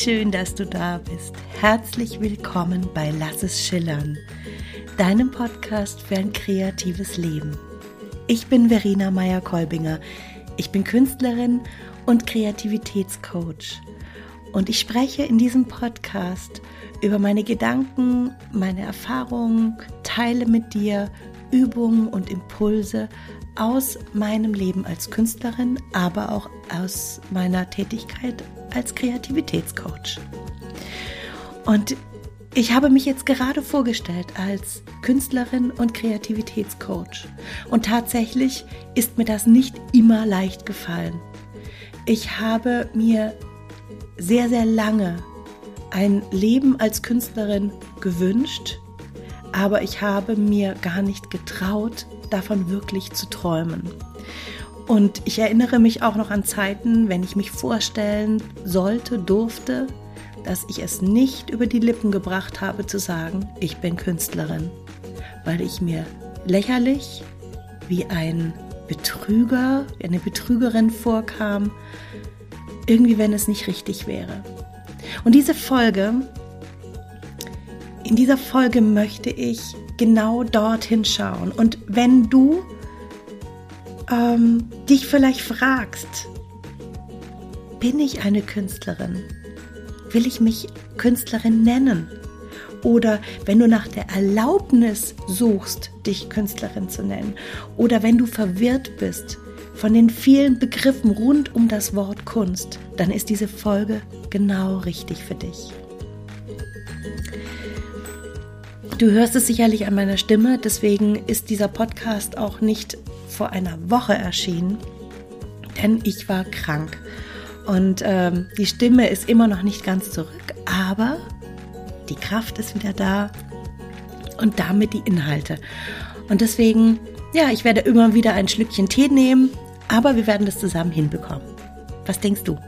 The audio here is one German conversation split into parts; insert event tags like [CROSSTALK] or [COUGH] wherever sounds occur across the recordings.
schön, dass du da bist. Herzlich willkommen bei Lass es schillern, deinem Podcast für ein kreatives Leben. Ich bin Verena Meyer-Kolbinger. Ich bin Künstlerin und Kreativitätscoach. Und ich spreche in diesem Podcast über meine Gedanken, meine Erfahrungen, teile mit dir Übungen und Impulse aus meinem Leben als Künstlerin, aber auch aus meiner Tätigkeit als Kreativitätscoach. Und ich habe mich jetzt gerade vorgestellt als Künstlerin und Kreativitätscoach. Und tatsächlich ist mir das nicht immer leicht gefallen. Ich habe mir sehr, sehr lange ein Leben als Künstlerin gewünscht, aber ich habe mir gar nicht getraut, davon wirklich zu träumen. Und ich erinnere mich auch noch an Zeiten, wenn ich mich vorstellen sollte, durfte, dass ich es nicht über die Lippen gebracht habe zu sagen, ich bin Künstlerin, weil ich mir lächerlich wie ein Betrüger, wie eine Betrügerin vorkam, irgendwie wenn es nicht richtig wäre. Und diese Folge, in dieser Folge möchte ich genau dorthin schauen. Und wenn du ähm, dich vielleicht fragst, bin ich eine Künstlerin? Will ich mich Künstlerin nennen? Oder wenn du nach der Erlaubnis suchst, dich Künstlerin zu nennen. Oder wenn du verwirrt bist von den vielen Begriffen rund um das Wort Kunst, dann ist diese Folge genau richtig für dich. Du hörst es sicherlich an meiner Stimme, deswegen ist dieser Podcast auch nicht vor einer Woche erschienen, denn ich war krank. Und ähm, die Stimme ist immer noch nicht ganz zurück, aber die Kraft ist wieder da und damit die Inhalte. Und deswegen, ja, ich werde immer wieder ein Schlückchen Tee nehmen, aber wir werden das zusammen hinbekommen. Was denkst du?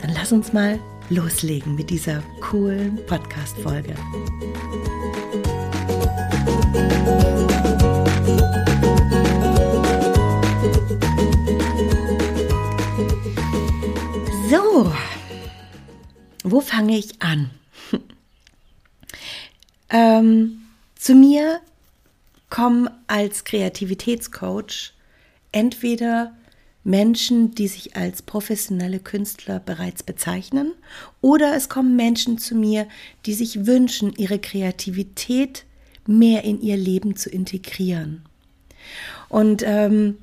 Dann lass uns mal loslegen mit dieser coolen Podcast-Folge. Wo fange ich an? [LAUGHS] ähm, zu mir kommen als Kreativitätscoach entweder Menschen, die sich als professionelle Künstler bereits bezeichnen, oder es kommen Menschen zu mir, die sich wünschen, ihre Kreativität mehr in ihr Leben zu integrieren. Und ähm,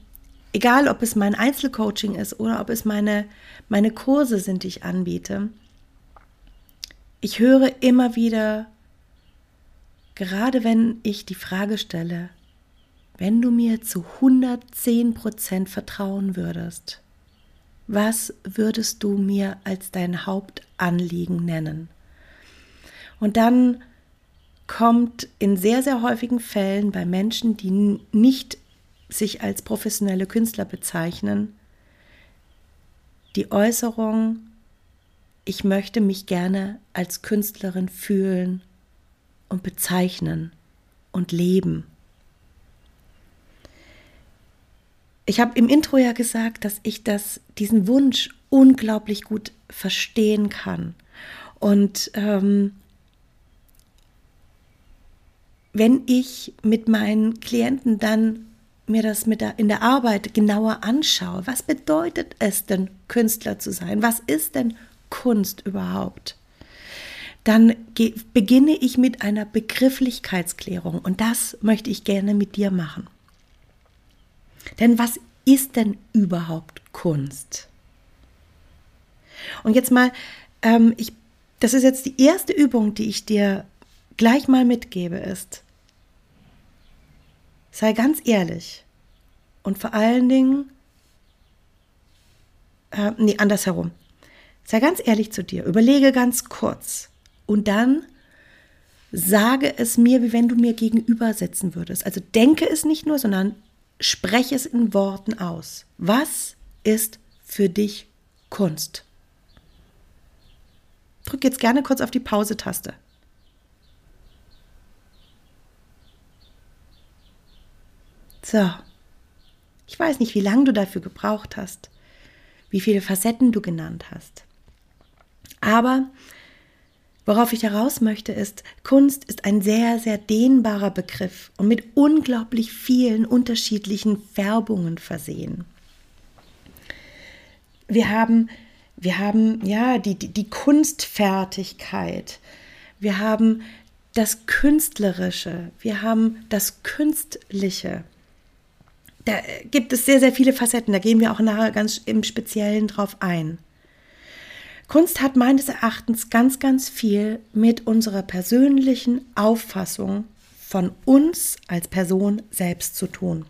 egal, ob es mein Einzelcoaching ist oder ob es meine, meine Kurse sind, die ich anbiete, ich höre immer wieder, gerade wenn ich die Frage stelle, wenn du mir zu 110 Prozent vertrauen würdest, was würdest du mir als dein Hauptanliegen nennen? Und dann kommt in sehr, sehr häufigen Fällen bei Menschen, die nicht sich als professionelle Künstler bezeichnen, die Äußerung, ich möchte mich gerne als Künstlerin fühlen und bezeichnen und leben. Ich habe im Intro ja gesagt, dass ich das, diesen Wunsch unglaublich gut verstehen kann. Und ähm, wenn ich mit meinen Klienten dann mir das mit der, in der Arbeit genauer anschaue, was bedeutet es denn, Künstler zu sein? Was ist denn Kunst überhaupt? Dann beginne ich mit einer Begrifflichkeitsklärung und das möchte ich gerne mit dir machen. Denn was ist denn überhaupt Kunst? Und jetzt mal, ähm, ich, das ist jetzt die erste Übung, die ich dir gleich mal mitgebe, ist, Sei ganz ehrlich. Und vor allen Dingen, äh, nee, andersherum. Sei ganz ehrlich zu dir. Überlege ganz kurz. Und dann sage es mir, wie wenn du mir gegenüber sitzen würdest. Also denke es nicht nur, sondern spreche es in Worten aus. Was ist für dich Kunst? Drück jetzt gerne kurz auf die Pause-Taste. So, ich weiß nicht, wie lange du dafür gebraucht hast, wie viele Facetten du genannt hast. Aber worauf ich heraus möchte, ist, Kunst ist ein sehr, sehr dehnbarer Begriff und mit unglaublich vielen unterschiedlichen Färbungen versehen. Wir haben, wir haben ja die, die, die Kunstfertigkeit, wir haben das Künstlerische, wir haben das Künstliche. Da gibt es sehr, sehr viele Facetten, da gehen wir auch nachher ganz im Speziellen drauf ein. Kunst hat meines Erachtens ganz, ganz viel mit unserer persönlichen Auffassung von uns als Person selbst zu tun.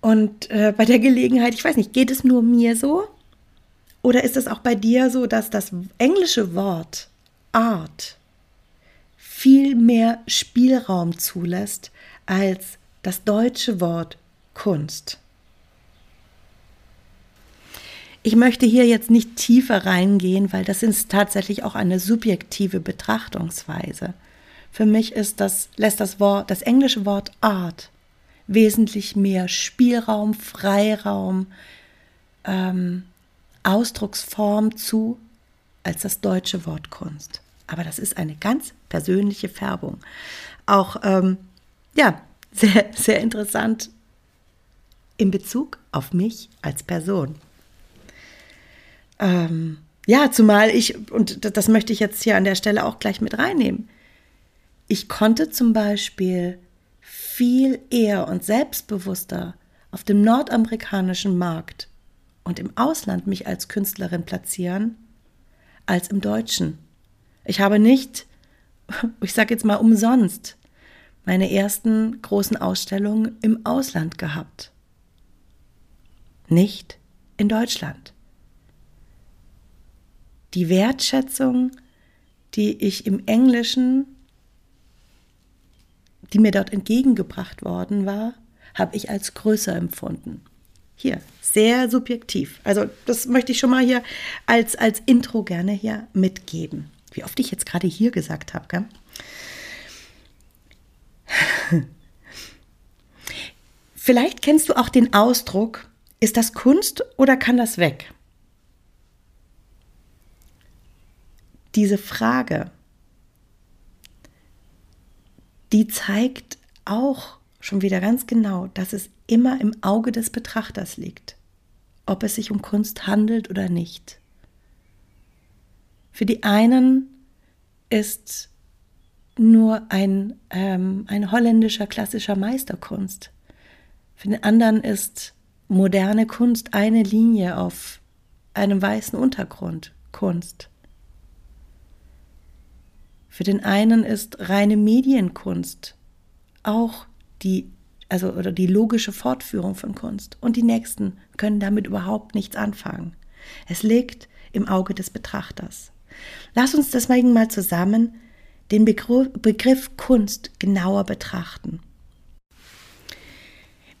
Und äh, bei der Gelegenheit, ich weiß nicht, geht es nur mir so? Oder ist es auch bei dir so, dass das englische Wort Art viel mehr Spielraum zulässt als das deutsche Wort Kunst? Ich möchte hier jetzt nicht tiefer reingehen, weil das ist tatsächlich auch eine subjektive Betrachtungsweise. Für mich ist das, lässt das Wort, das englische Wort Art wesentlich mehr Spielraum, Freiraum, ähm, Ausdrucksform zu als das deutsche Wort Kunst. Aber das ist eine ganz persönliche Färbung. Auch, ähm, ja, sehr, sehr interessant in Bezug auf mich als Person. Ähm, ja, zumal ich, und das möchte ich jetzt hier an der Stelle auch gleich mit reinnehmen, ich konnte zum Beispiel viel eher und selbstbewusster auf dem nordamerikanischen Markt und im Ausland mich als Künstlerin platzieren als im Deutschen. Ich habe nicht, [LAUGHS] ich sage jetzt mal umsonst, meine ersten großen Ausstellungen im Ausland gehabt. Nicht in Deutschland die Wertschätzung, die ich im Englischen, die mir dort entgegengebracht worden war, habe ich als größer empfunden. Hier, sehr subjektiv. Also das möchte ich schon mal hier als, als Intro gerne hier mitgeben. Wie oft ich jetzt gerade hier gesagt habe, gell? [LAUGHS] Vielleicht kennst du auch den Ausdruck, ist das Kunst oder kann das weg? diese Frage, die zeigt auch schon wieder ganz genau, dass es immer im Auge des Betrachters liegt, ob es sich um Kunst handelt oder nicht. Für die einen ist nur ein, ähm, ein holländischer klassischer Meisterkunst. Für den anderen ist moderne Kunst eine Linie auf einem weißen Untergrund Kunst. Für den einen ist reine Medienkunst auch die, also oder die logische Fortführung von Kunst. Und die nächsten können damit überhaupt nichts anfangen. Es liegt im Auge des Betrachters. Lass uns deswegen mal zusammen den Begriff, Kunst genauer betrachten.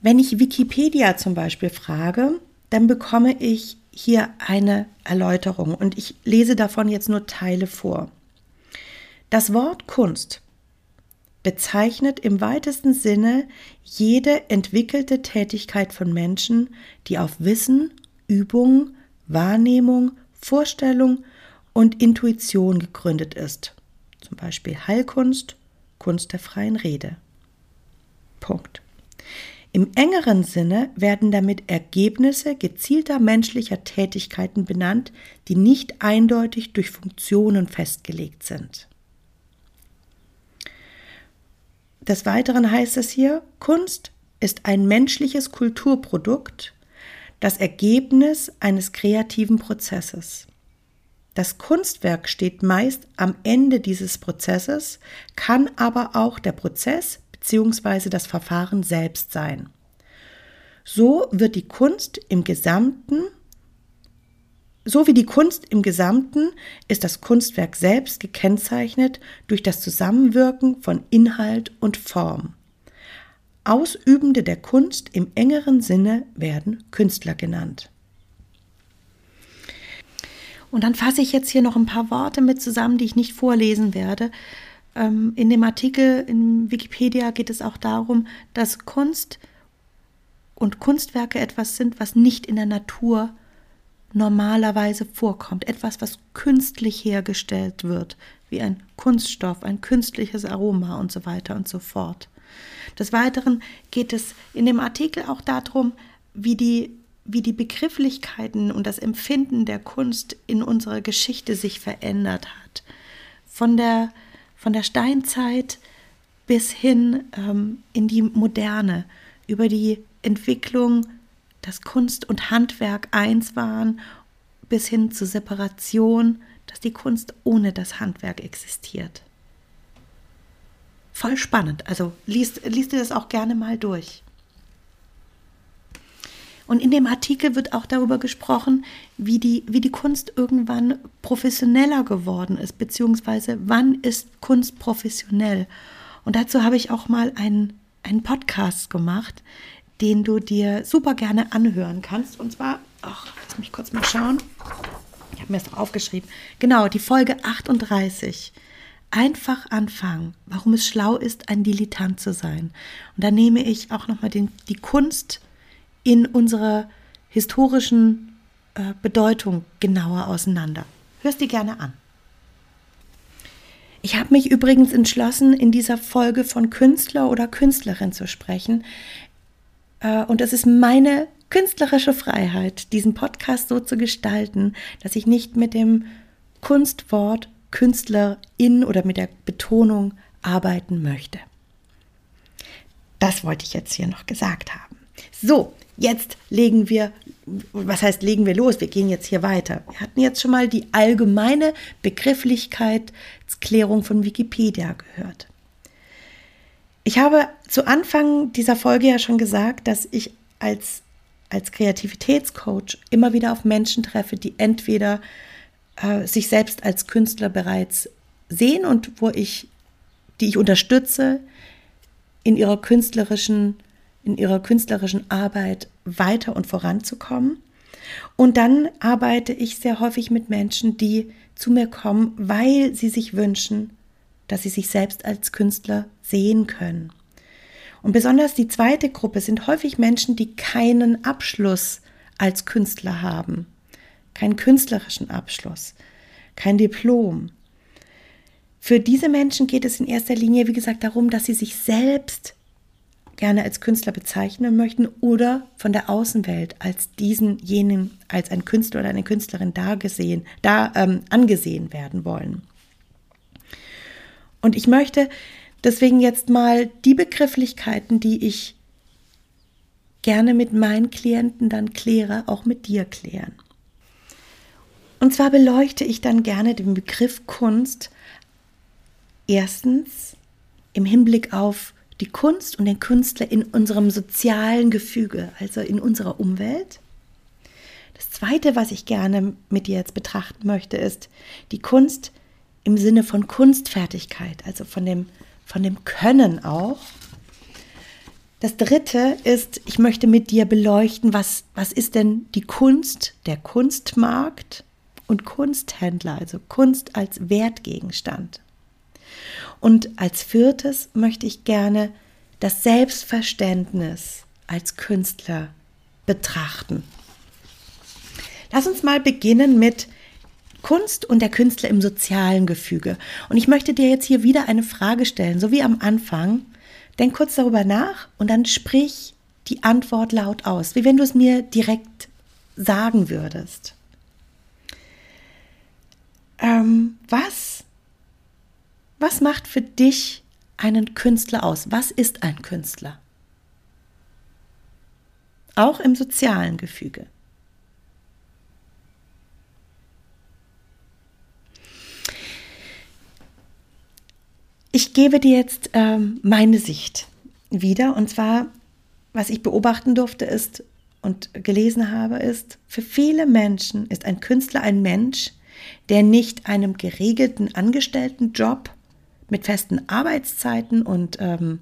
Wenn ich Wikipedia zum Beispiel frage, dann bekomme ich hier eine Erläuterung und ich lese davon jetzt nur Teile vor. Das Wort Kunst bezeichnet im weitesten Sinne jede entwickelte Tätigkeit von Menschen, die auf Wissen, Übung, Wahrnehmung, Vorstellung und Intuition gegründet ist. Zum Beispiel Heilkunst, Kunst der freien Rede. Punkt. Im engeren Sinne werden damit Ergebnisse gezielter menschlicher Tätigkeiten benannt, die nicht eindeutig durch Funktionen festgelegt sind. Des Weiteren heißt es hier, Kunst ist ein menschliches Kulturprodukt, das Ergebnis eines kreativen Prozesses. Das Kunstwerk steht meist am Ende dieses Prozesses, kann aber auch der Prozess bzw. das Verfahren selbst sein. So wird die Kunst im Gesamten so wie die Kunst im Gesamten ist das Kunstwerk selbst gekennzeichnet durch das Zusammenwirken von Inhalt und Form. Ausübende der Kunst im engeren Sinne werden Künstler genannt. Und dann fasse ich jetzt hier noch ein paar Worte mit zusammen, die ich nicht vorlesen werde. Ähm, in dem Artikel in Wikipedia geht es auch darum, dass Kunst und Kunstwerke etwas sind, was nicht in der Natur normalerweise vorkommt, etwas, was künstlich hergestellt wird, wie ein Kunststoff, ein künstliches Aroma und so weiter und so fort. Des Weiteren geht es in dem Artikel auch darum, wie die, wie die Begrifflichkeiten und das Empfinden der Kunst in unserer Geschichte sich verändert hat. Von der, von der Steinzeit bis hin ähm, in die Moderne, über die Entwicklung, dass Kunst und Handwerk eins waren, bis hin zur Separation, dass die Kunst ohne das Handwerk existiert. Voll spannend. Also liest, liest dir das auch gerne mal durch. Und in dem Artikel wird auch darüber gesprochen, wie die, wie die Kunst irgendwann professioneller geworden ist, beziehungsweise wann ist Kunst professionell. Und dazu habe ich auch mal einen, einen Podcast gemacht, den du dir super gerne anhören kannst. Und zwar, ach, lass mich kurz mal schauen. Ich habe mir das aufgeschrieben. Genau, die Folge 38. Einfach anfangen, warum es schlau ist, ein Dilettant zu sein. Und da nehme ich auch nochmal die Kunst in unserer historischen äh, Bedeutung genauer auseinander. Hörst die gerne an. Ich habe mich übrigens entschlossen, in dieser Folge von Künstler oder Künstlerin zu sprechen. Äh, und es ist meine künstlerische Freiheit, diesen Podcast so zu gestalten, dass ich nicht mit dem Kunstwort Künstlerin oder mit der Betonung arbeiten möchte. Das wollte ich jetzt hier noch gesagt haben. So, jetzt legen wir, was heißt legen wir los? Wir gehen jetzt hier weiter. Wir hatten jetzt schon mal die allgemeine Begrifflichkeitsklärung von Wikipedia gehört. Ich habe zu Anfang dieser Folge ja schon gesagt, dass ich als als Kreativitätscoach immer wieder auf Menschen treffe, die entweder äh, sich selbst als Künstler bereits sehen und wo ich, die ich unterstütze, in ihrer künstlerischen, in ihrer künstlerischen Arbeit weiter und voranzukommen. Und dann arbeite ich sehr häufig mit Menschen, die zu mir kommen, weil sie sich wünschen, dass sie sich selbst als Künstler sehen können. Und besonders die zweite Gruppe sind häufig Menschen, die keinen Abschluss als Künstler haben, keinen künstlerischen Abschluss, kein Diplom. Für diese Menschen geht es in erster Linie, wie gesagt, darum, dass sie sich selbst gerne als Künstler bezeichnen möchten oder von der Außenwelt als diesen jenen, als ein Künstler oder eine Künstlerin da gesehen, da ähm, angesehen werden wollen. Und ich möchte Deswegen jetzt mal die Begrifflichkeiten, die ich gerne mit meinen Klienten dann kläre, auch mit dir klären. Und zwar beleuchte ich dann gerne den Begriff Kunst erstens im Hinblick auf die Kunst und den Künstler in unserem sozialen Gefüge, also in unserer Umwelt. Das Zweite, was ich gerne mit dir jetzt betrachten möchte, ist die Kunst im Sinne von Kunstfertigkeit, also von dem von dem Können auch. Das dritte ist, ich möchte mit dir beleuchten, was, was ist denn die Kunst, der Kunstmarkt und Kunsthändler, also Kunst als Wertgegenstand. Und als viertes möchte ich gerne das Selbstverständnis als Künstler betrachten. Lass uns mal beginnen mit Kunst und der Künstler im sozialen Gefüge. Und ich möchte dir jetzt hier wieder eine Frage stellen, so wie am Anfang. Denk kurz darüber nach und dann sprich die Antwort laut aus, wie wenn du es mir direkt sagen würdest. Ähm, was, was macht für dich einen Künstler aus? Was ist ein Künstler? Auch im sozialen Gefüge. Ich gebe dir jetzt ähm, meine Sicht wieder. Und zwar, was ich beobachten durfte, ist und gelesen habe, ist, für viele Menschen ist ein Künstler ein Mensch, der nicht einem geregelten Angestelltenjob mit festen Arbeitszeiten und, ähm,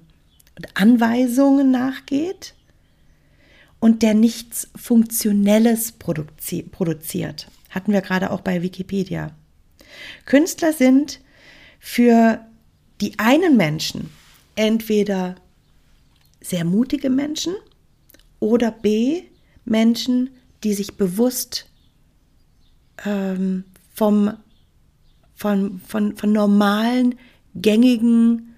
Anweisungen nachgeht und der nichts Funktionelles produzi produziert. Hatten wir gerade auch bei Wikipedia. Künstler sind für die einen Menschen entweder sehr mutige Menschen oder B Menschen, die sich bewusst ähm, vom, von, von, von normalen, gängigen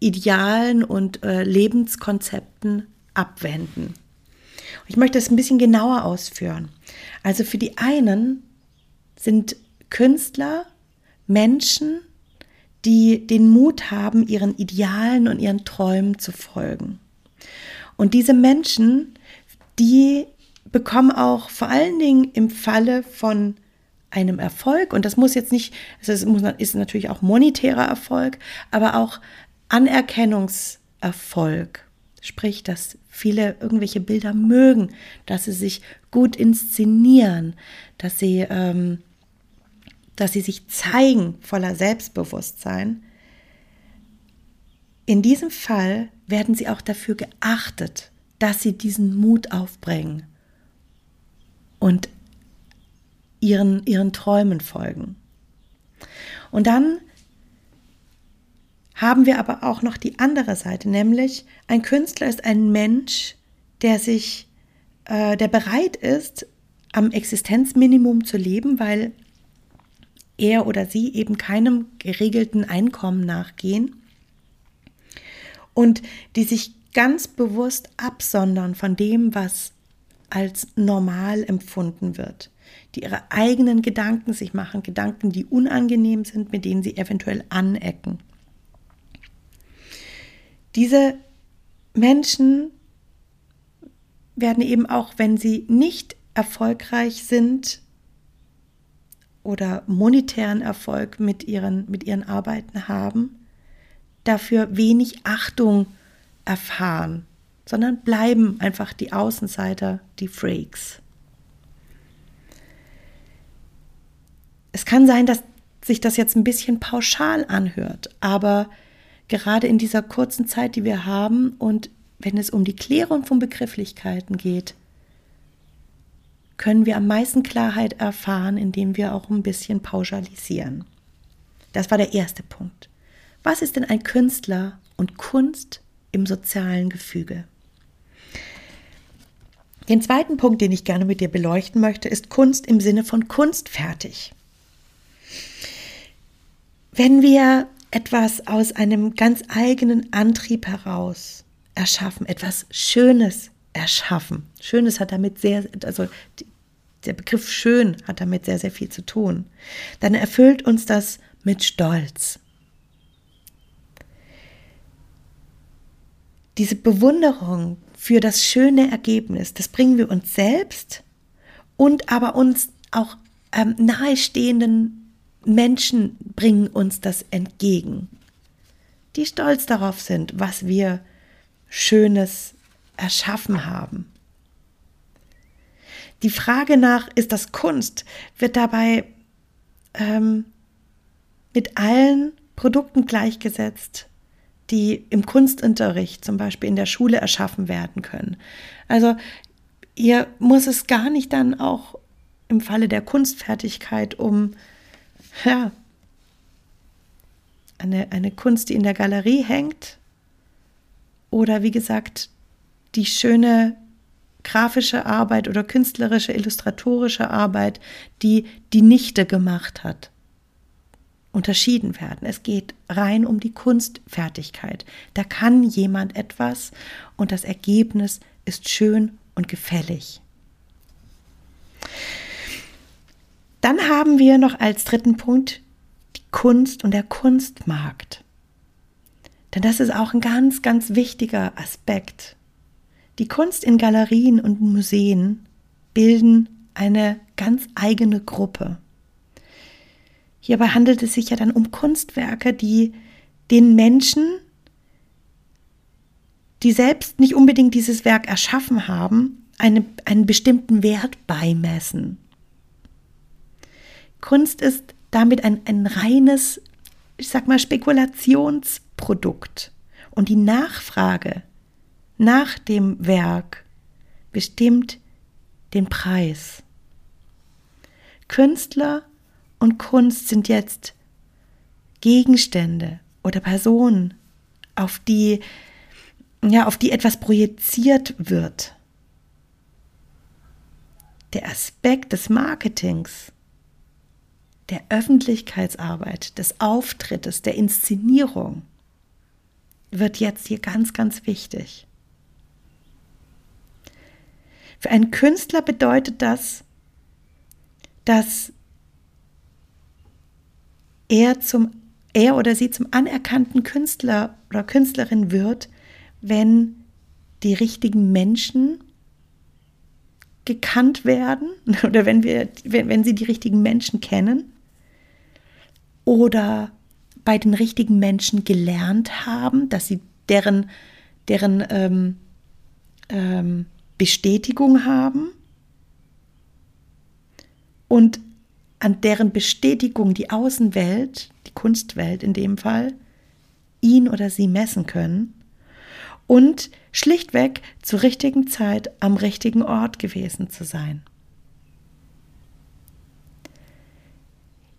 Idealen und äh, Lebenskonzepten abwenden. Ich möchte das ein bisschen genauer ausführen. Also für die einen sind Künstler Menschen, die den Mut haben, ihren Idealen und ihren Träumen zu folgen. Und diese Menschen, die bekommen auch vor allen Dingen im Falle von einem Erfolg, und das muss jetzt nicht, es ist natürlich auch monetärer Erfolg, aber auch Anerkennungserfolg. Sprich, dass viele irgendwelche Bilder mögen, dass sie sich gut inszenieren, dass sie, ähm, dass sie sich zeigen voller Selbstbewusstsein. In diesem Fall werden sie auch dafür geachtet, dass sie diesen Mut aufbringen und ihren, ihren Träumen folgen. Und dann haben wir aber auch noch die andere Seite, nämlich ein Künstler ist ein Mensch, der sich, äh, der bereit ist, am Existenzminimum zu leben, weil er oder sie eben keinem geregelten Einkommen nachgehen und die sich ganz bewusst absondern von dem, was als normal empfunden wird, die ihre eigenen Gedanken sich machen, Gedanken, die unangenehm sind, mit denen sie eventuell anecken. Diese Menschen werden eben auch, wenn sie nicht erfolgreich sind oder monetären Erfolg mit ihren, mit ihren Arbeiten haben, dafür wenig Achtung erfahren sondern bleiben einfach die Außenseiter, die Freaks. Es kann sein, dass sich das jetzt ein bisschen pauschal anhört, aber gerade in dieser kurzen Zeit, die wir haben und wenn es um die Klärung von Begrifflichkeiten geht, können wir am meisten Klarheit erfahren, indem wir auch ein bisschen pauschalisieren. Das war der erste Punkt. Was ist denn ein Künstler und Kunst im sozialen Gefüge? Den zweiten Punkt, den ich gerne mit dir beleuchten möchte, ist Kunst im Sinne von kunstfertig. Wenn wir etwas aus einem ganz eigenen Antrieb heraus erschaffen, etwas Schönes erschaffen, Schönes hat damit sehr, also der Begriff schön hat damit sehr, sehr viel zu tun, dann erfüllt uns das mit Stolz. Diese Bewunderung, für das schöne Ergebnis. Das bringen wir uns selbst und aber uns auch ähm, nahestehenden Menschen bringen uns das entgegen, die stolz darauf sind, was wir Schönes erschaffen haben. Die Frage nach, ist das Kunst, wird dabei ähm, mit allen Produkten gleichgesetzt, die im Kunstunterricht zum Beispiel in der Schule erschaffen werden können. Also hier muss es gar nicht dann auch im Falle der Kunstfertigkeit um ja, eine, eine Kunst, die in der Galerie hängt oder wie gesagt die schöne grafische Arbeit oder künstlerische, illustratorische Arbeit, die die Nichte gemacht hat unterschieden werden. Es geht rein um die Kunstfertigkeit. Da kann jemand etwas und das Ergebnis ist schön und gefällig. Dann haben wir noch als dritten Punkt die Kunst und der Kunstmarkt. Denn das ist auch ein ganz, ganz wichtiger Aspekt. Die Kunst in Galerien und Museen bilden eine ganz eigene Gruppe. Hierbei handelt es sich ja dann um Kunstwerke, die den Menschen, die selbst nicht unbedingt dieses Werk erschaffen haben, eine, einen bestimmten Wert beimessen. Kunst ist damit ein, ein reines, ich sag mal, Spekulationsprodukt. Und die Nachfrage nach dem Werk bestimmt den Preis. Künstler und Kunst sind jetzt Gegenstände oder Personen, auf die, ja, auf die etwas projiziert wird. der Aspekt des Marketings, der Öffentlichkeitsarbeit, des Auftrittes, der Inszenierung wird jetzt hier ganz, ganz wichtig. Für einen Künstler bedeutet das, dass er zum er oder sie zum anerkannten Künstler oder Künstlerin wird, wenn die richtigen Menschen gekannt werden [LAUGHS] oder wenn wir wenn, wenn sie die richtigen Menschen kennen oder bei den richtigen Menschen gelernt haben, dass sie deren deren ähm, ähm, Bestätigung haben und an deren Bestätigung die Außenwelt, die Kunstwelt in dem Fall, ihn oder sie messen können und schlichtweg zur richtigen Zeit am richtigen Ort gewesen zu sein.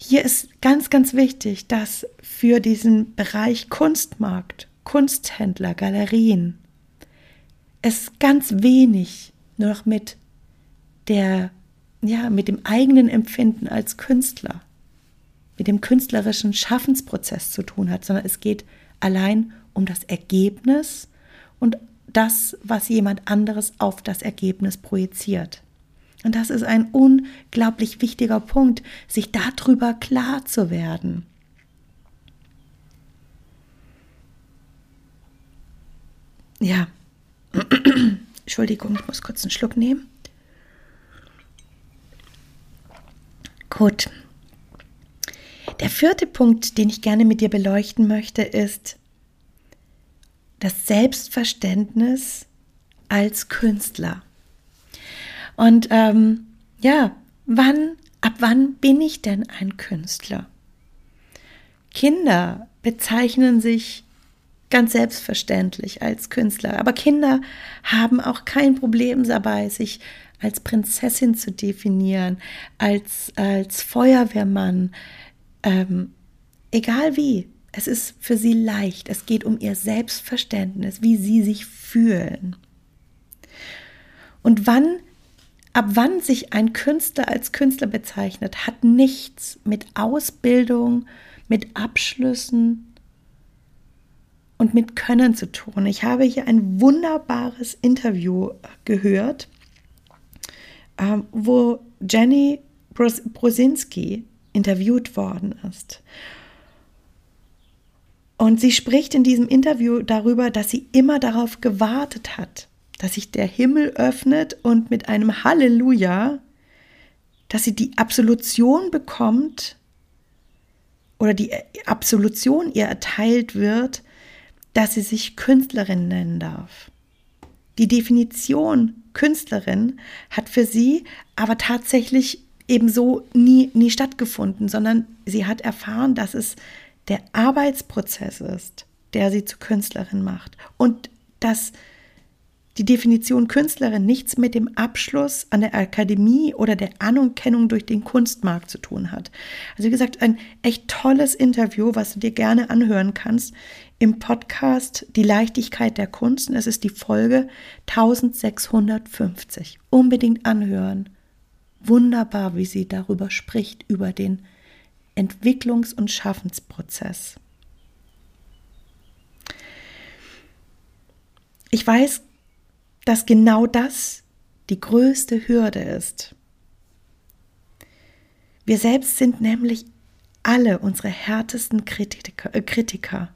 Hier ist ganz, ganz wichtig, dass für diesen Bereich Kunstmarkt, Kunsthändler, Galerien es ganz wenig nur noch mit der ja, mit dem eigenen Empfinden als Künstler, mit dem künstlerischen Schaffensprozess zu tun hat, sondern es geht allein um das Ergebnis und das, was jemand anderes auf das Ergebnis projiziert. Und das ist ein unglaublich wichtiger Punkt, sich darüber klar zu werden. Ja, [CLEARS THROAT] Entschuldigung, ich muss kurz einen Schluck nehmen. Gut. Der vierte Punkt, den ich gerne mit dir beleuchten möchte, ist das Selbstverständnis als Künstler. Und ähm, ja, wann, ab wann bin ich denn ein Künstler? Kinder bezeichnen sich ganz selbstverständlich als Künstler, aber Kinder haben auch kein Problem dabei, sich als Prinzessin zu definieren, als, als Feuerwehrmann, ähm, egal wie. Es ist für sie leicht. Es geht um ihr Selbstverständnis, wie sie sich fühlen. Und wann, ab wann sich ein Künstler als Künstler bezeichnet, hat nichts mit Ausbildung, mit Abschlüssen und mit Können zu tun. Ich habe hier ein wunderbares Interview gehört ähm, wo Jenny Bros Brosinski interviewt worden ist. Und sie spricht in diesem Interview darüber, dass sie immer darauf gewartet hat, dass sich der Himmel öffnet und mit einem Halleluja, dass sie die Absolution bekommt oder die Absolution ihr erteilt wird, dass sie sich Künstlerin nennen darf. Die Definition Künstlerin hat für sie aber tatsächlich ebenso nie, nie stattgefunden, sondern sie hat erfahren, dass es der Arbeitsprozess ist, der sie zu Künstlerin macht und dass die Definition Künstlerin nichts mit dem Abschluss an der Akademie oder der Anerkennung durch den Kunstmarkt zu tun hat. Also wie gesagt, ein echt tolles Interview, was du dir gerne anhören kannst im Podcast Die Leichtigkeit der Kunst. Und es ist die Folge 1650. Unbedingt anhören. Wunderbar, wie sie darüber spricht, über den Entwicklungs- und Schaffensprozess. Ich weiß, dass genau das die größte Hürde ist. Wir selbst sind nämlich alle unsere härtesten Kritiker. Äh, Kritiker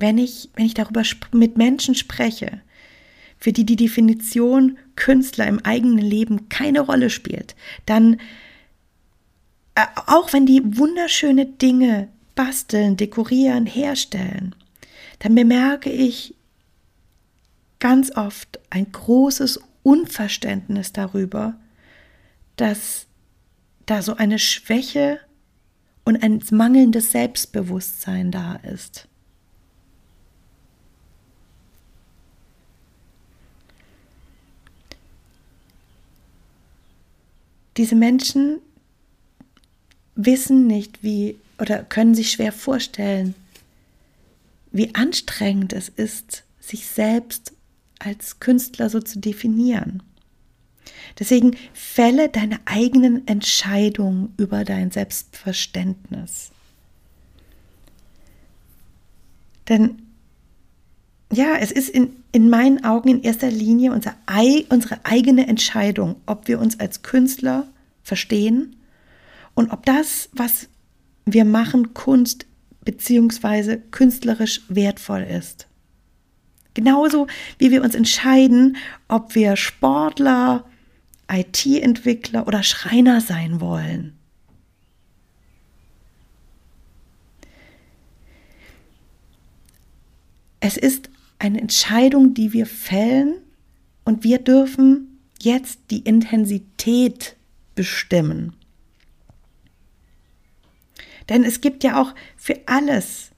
wenn ich, wenn ich darüber mit Menschen spreche, für die die Definition Künstler im eigenen Leben keine Rolle spielt, dann, äh, auch wenn die wunderschöne Dinge basteln, dekorieren, herstellen, dann bemerke ich ganz oft ein großes Unverständnis darüber, dass da so eine Schwäche und ein mangelndes Selbstbewusstsein da ist. Diese Menschen wissen nicht, wie oder können sich schwer vorstellen, wie anstrengend es ist, sich selbst als Künstler so zu definieren. Deswegen fälle deine eigenen Entscheidungen über dein Selbstverständnis. Denn ja, es ist in, in meinen Augen in erster Linie unser, unsere eigene Entscheidung, ob wir uns als Künstler verstehen und ob das, was wir machen, Kunst bzw. künstlerisch wertvoll ist. Genauso wie wir uns entscheiden, ob wir Sportler, IT-Entwickler oder Schreiner sein wollen. Es ist eine Entscheidung, die wir fällen und wir dürfen jetzt die Intensität bestimmen. Denn es gibt ja auch für alles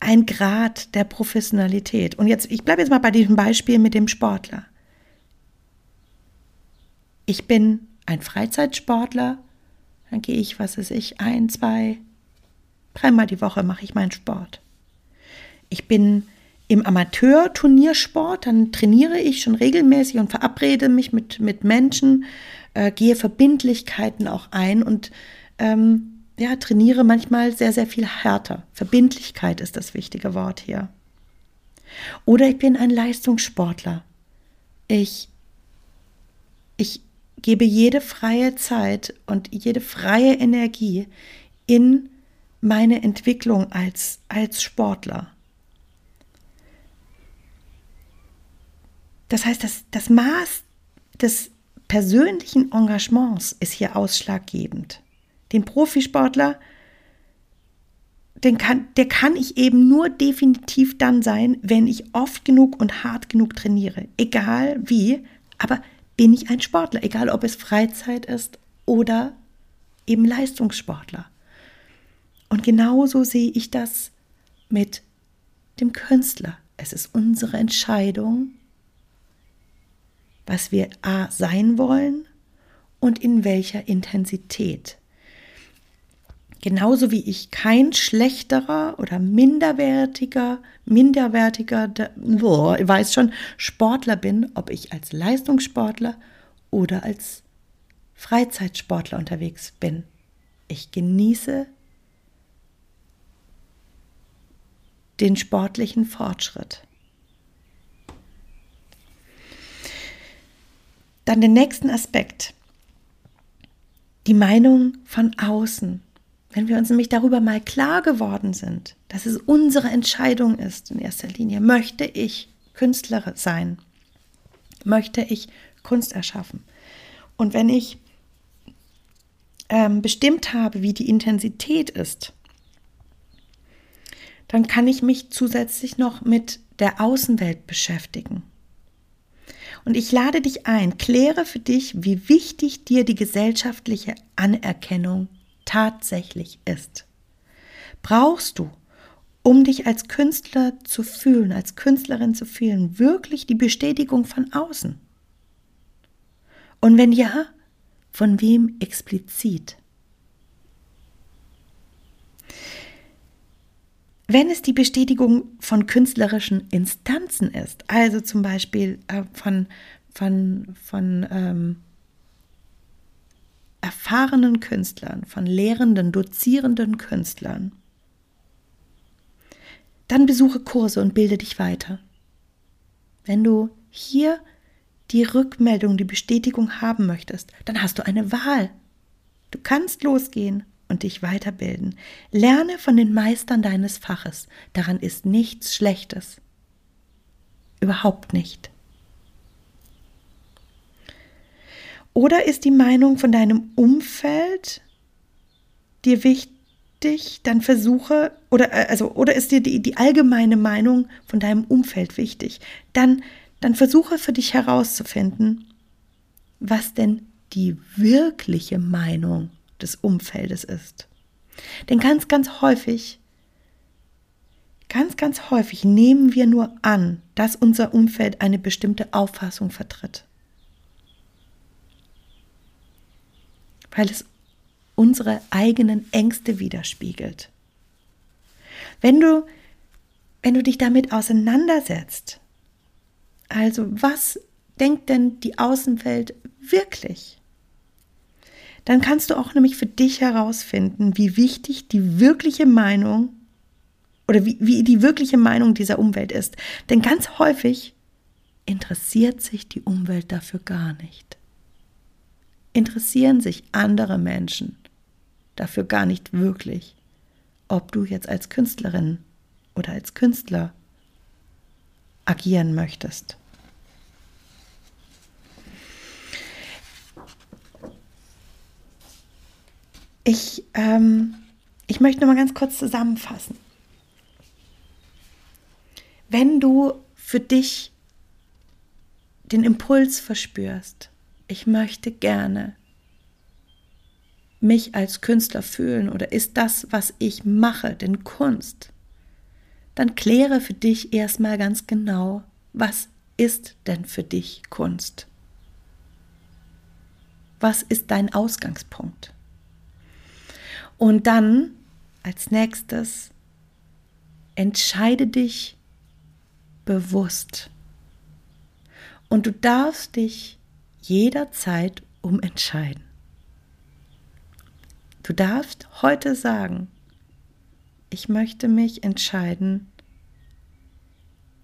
ein Grad der Professionalität. Und jetzt, ich bleibe jetzt mal bei diesem Beispiel mit dem Sportler. Ich bin ein Freizeitsportler, dann gehe ich, was weiß ich, ein, zwei, dreimal die Woche mache ich meinen Sport. Ich bin im Amateur-Turniersport, dann trainiere ich schon regelmäßig und verabrede mich mit, mit Menschen, äh, gehe Verbindlichkeiten auch ein und ähm, ja, trainiere manchmal sehr, sehr viel härter. Verbindlichkeit ist das wichtige Wort hier. Oder ich bin ein Leistungssportler. Ich, ich gebe jede freie Zeit und jede freie Energie in meine Entwicklung als, als Sportler. Das heißt, das, das Maß des persönlichen Engagements ist hier ausschlaggebend. Den Profisportler, den kann, der kann ich eben nur definitiv dann sein, wenn ich oft genug und hart genug trainiere. Egal wie, aber bin ich ein Sportler, egal ob es Freizeit ist oder eben Leistungssportler. Und genauso sehe ich das mit dem Künstler. Es ist unsere Entscheidung, was wir A sein wollen und in welcher Intensität. Genauso wie ich kein schlechterer oder minderwertiger, minderwertiger, boah, weiß schon, Sportler bin, ob ich als Leistungssportler oder als Freizeitsportler unterwegs bin. Ich genieße den sportlichen Fortschritt. Dann den nächsten Aspekt. Die Meinung von außen. Wenn wir uns nämlich darüber mal klar geworden sind, dass es unsere Entscheidung ist, in erster Linie, möchte ich Künstler sein, möchte ich Kunst erschaffen. Und wenn ich ähm, bestimmt habe, wie die Intensität ist, dann kann ich mich zusätzlich noch mit der Außenwelt beschäftigen. Und ich lade dich ein, kläre für dich, wie wichtig dir die gesellschaftliche Anerkennung tatsächlich ist. Brauchst du, um dich als Künstler zu fühlen, als Künstlerin zu fühlen, wirklich die Bestätigung von außen? Und wenn ja, von wem explizit? Wenn es die Bestätigung von künstlerischen Instanzen ist, also zum Beispiel äh, von, von, von ähm, erfahrenen Künstlern, von lehrenden, dozierenden Künstlern, dann besuche Kurse und bilde dich weiter. Wenn du hier die Rückmeldung, die Bestätigung haben möchtest, dann hast du eine Wahl. Du kannst losgehen und dich weiterbilden. Lerne von den Meistern deines Faches. Daran ist nichts Schlechtes. Überhaupt nicht. Oder ist die Meinung von deinem Umfeld dir wichtig? Dann versuche, oder, äh, also, oder ist dir die, die allgemeine Meinung von deinem Umfeld wichtig? Dann, dann versuche für dich herauszufinden, was denn die wirkliche Meinung des Umfeldes ist. Denn ganz, ganz häufig, ganz, ganz häufig nehmen wir nur an, dass unser Umfeld eine bestimmte Auffassung vertritt. Weil es unsere eigenen Ängste widerspiegelt. Wenn du, wenn du dich damit auseinandersetzt, also was denkt denn die Außenwelt wirklich? Dann kannst du auch nämlich für dich herausfinden, wie wichtig die wirkliche Meinung oder wie, wie die wirkliche Meinung dieser Umwelt ist. Denn ganz häufig interessiert sich die Umwelt dafür gar nicht. Interessieren sich andere Menschen dafür gar nicht wirklich, ob du jetzt als Künstlerin oder als Künstler agieren möchtest. Ich, ähm, ich möchte noch mal ganz kurz zusammenfassen. Wenn du für dich den Impuls verspürst, ich möchte gerne mich als Künstler fühlen oder ist das, was ich mache, denn Kunst, dann kläre für dich erstmal ganz genau, was ist denn für dich Kunst? Was ist dein Ausgangspunkt? Und dann als nächstes entscheide dich bewusst. Und du darfst dich jederzeit umentscheiden. Du darfst heute sagen, ich möchte mich entscheiden,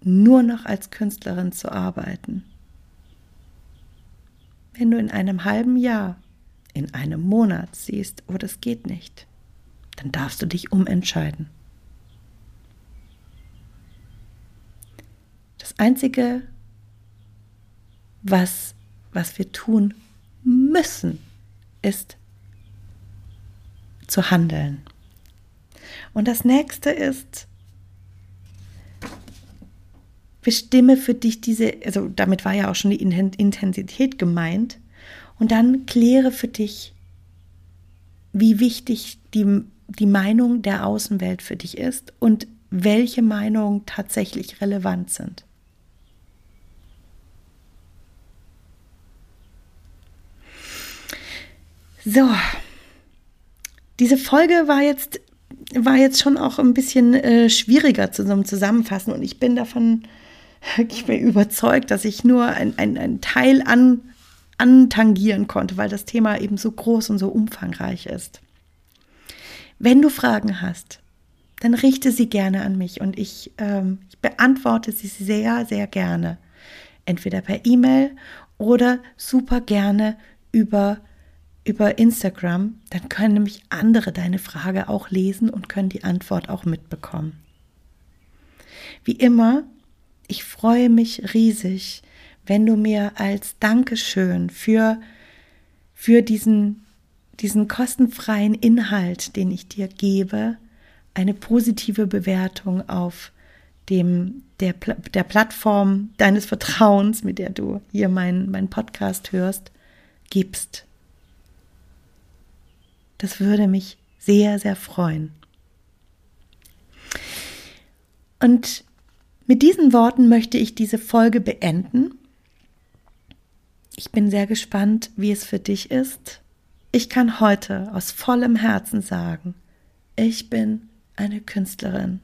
nur noch als Künstlerin zu arbeiten. Wenn du in einem halben Jahr in einem Monat siehst, oh, das geht nicht, dann darfst du dich umentscheiden. Das Einzige, was, was wir tun müssen, ist zu handeln. Und das nächste ist, bestimme für dich diese, also damit war ja auch schon die Intensität gemeint, und dann kläre für dich, wie wichtig die, die Meinung der Außenwelt für dich ist und welche Meinungen tatsächlich relevant sind. So, diese Folge war jetzt, war jetzt schon auch ein bisschen äh, schwieriger zu so einem Zusammenfassen und ich bin davon, [LAUGHS] ich bin überzeugt, dass ich nur ein, ein, ein Teil an antangieren konnte, weil das Thema eben so groß und so umfangreich ist. Wenn du Fragen hast, dann richte sie gerne an mich und ich, ähm, ich beantworte sie sehr, sehr gerne. Entweder per E-Mail oder super gerne über, über Instagram. Dann können nämlich andere deine Frage auch lesen und können die Antwort auch mitbekommen. Wie immer, ich freue mich riesig, wenn du mir als Dankeschön für, für diesen, diesen kostenfreien Inhalt, den ich dir gebe, eine positive Bewertung auf dem, der, der Plattform deines Vertrauens, mit der du hier meinen mein Podcast hörst, gibst. Das würde mich sehr, sehr freuen. Und mit diesen Worten möchte ich diese Folge beenden ich bin sehr gespannt, wie es für dich ist. Ich kann heute aus vollem Herzen sagen, ich bin eine Künstlerin.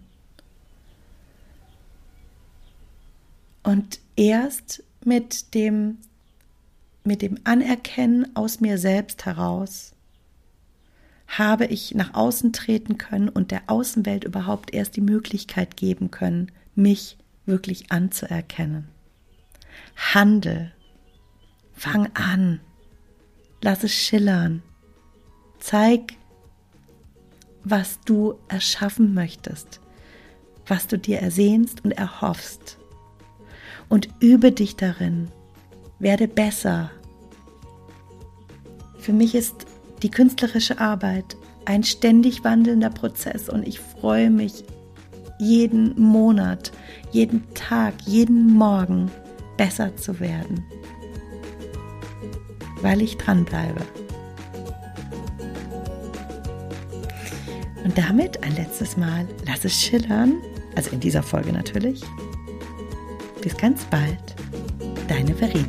Und erst mit dem, mit dem Anerkennen aus mir selbst heraus habe ich nach außen treten können und der Außenwelt überhaupt erst die Möglichkeit geben können, mich wirklich anzuerkennen. Handel, Fang an. Lass es schillern. Zeig, was du erschaffen möchtest, was du dir ersehnst und erhoffst. Und übe dich darin. Werde besser. Für mich ist die künstlerische Arbeit ein ständig wandelnder Prozess und ich freue mich jeden Monat, jeden Tag, jeden Morgen besser zu werden weil ich dranbleibe. Und damit ein letztes Mal, lass es schillern, also in dieser Folge natürlich. Bis ganz bald, deine Verena.